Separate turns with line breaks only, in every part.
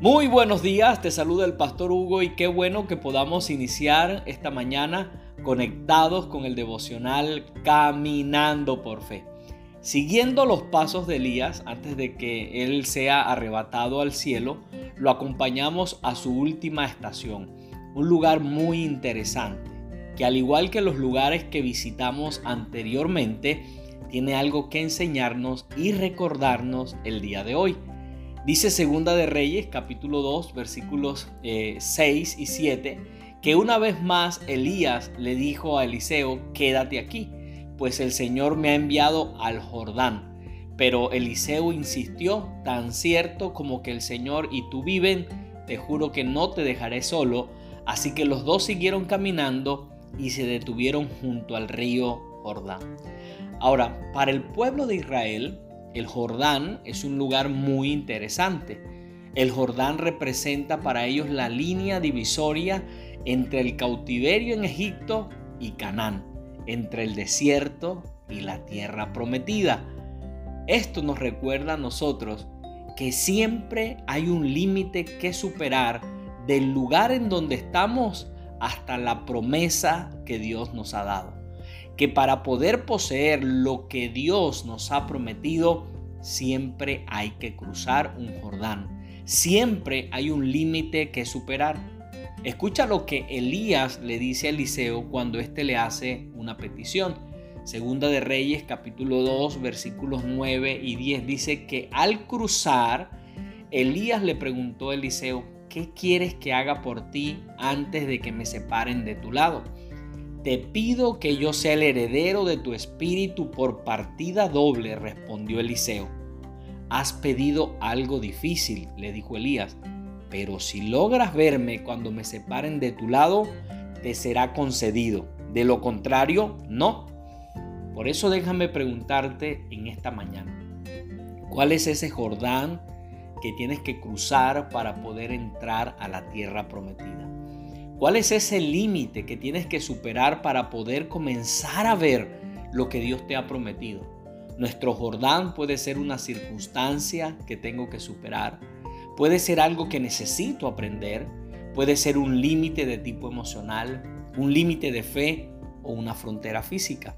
Muy buenos días, te saluda el pastor Hugo y qué bueno que podamos iniciar esta mañana conectados con el devocional Caminando por Fe. Siguiendo los pasos de Elías antes de que él sea arrebatado al cielo, lo acompañamos a su última estación, un lugar muy interesante, que al igual que los lugares que visitamos anteriormente, tiene algo que enseñarnos y recordarnos el día de hoy. Dice Segunda de Reyes, capítulo 2, versículos 6 eh, y 7, que una vez más Elías le dijo a Eliseo, quédate aquí, pues el Señor me ha enviado al Jordán. Pero Eliseo insistió, tan cierto como que el Señor y tú viven, te juro que no te dejaré solo. Así que los dos siguieron caminando y se detuvieron junto al río Jordán. Ahora, para el pueblo de Israel, el Jordán es un lugar muy interesante. El Jordán representa para ellos la línea divisoria entre el cautiverio en Egipto y Canaán, entre el desierto y la tierra prometida. Esto nos recuerda a nosotros que siempre hay un límite que superar del lugar en donde estamos hasta la promesa que Dios nos ha dado que para poder poseer lo que Dios nos ha prometido, siempre hay que cruzar un Jordán. Siempre hay un límite que superar. Escucha lo que Elías le dice a Eliseo cuando éste le hace una petición. Segunda de Reyes capítulo 2 versículos 9 y 10 dice que al cruzar, Elías le preguntó a Eliseo, ¿qué quieres que haga por ti antes de que me separen de tu lado? Te pido que yo sea el heredero de tu espíritu por partida doble, respondió Eliseo. Has pedido algo difícil, le dijo Elías, pero si logras verme cuando me separen de tu lado, te será concedido. De lo contrario, no. Por eso déjame preguntarte en esta mañana, ¿cuál es ese Jordán que tienes que cruzar para poder entrar a la tierra prometida? ¿Cuál es ese límite que tienes que superar para poder comenzar a ver lo que Dios te ha prometido? Nuestro Jordán puede ser una circunstancia que tengo que superar, puede ser algo que necesito aprender, puede ser un límite de tipo emocional, un límite de fe o una frontera física.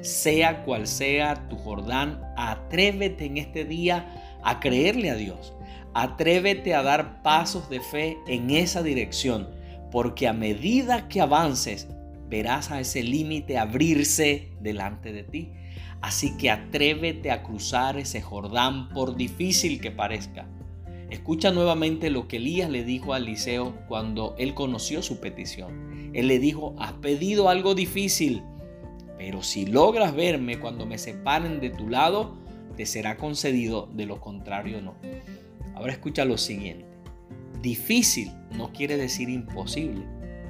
Sea cual sea tu Jordán, atrévete en este día a creerle a Dios. Atrévete a dar pasos de fe en esa dirección porque a medida que avances, verás a ese límite abrirse delante de ti. Así que atrévete a cruzar ese Jordán por difícil que parezca. Escucha nuevamente lo que Elías le dijo a Eliseo cuando él conoció su petición. Él le dijo, has pedido algo difícil, pero si logras verme cuando me separen de tu lado, te será concedido, de lo contrario no. Ahora escucha lo siguiente. Difícil no quiere decir imposible.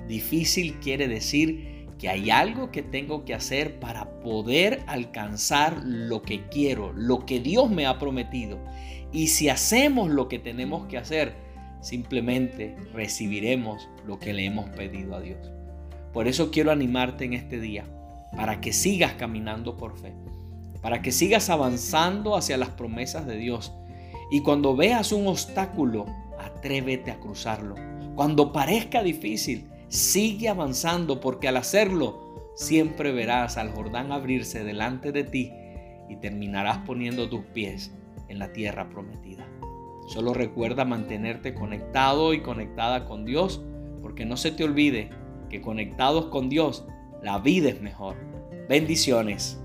Difícil quiere decir que hay algo que tengo que hacer para poder alcanzar lo que quiero, lo que Dios me ha prometido. Y si hacemos lo que tenemos que hacer, simplemente recibiremos lo que le hemos pedido a Dios. Por eso quiero animarte en este día, para que sigas caminando por fe, para que sigas avanzando hacia las promesas de Dios. Y cuando veas un obstáculo, atrévete a cruzarlo. Cuando parezca difícil, sigue avanzando porque al hacerlo siempre verás al Jordán abrirse delante de ti y terminarás poniendo tus pies en la tierra prometida. Solo recuerda mantenerte conectado y conectada con Dios porque no se te olvide que conectados con Dios la vida es mejor. Bendiciones.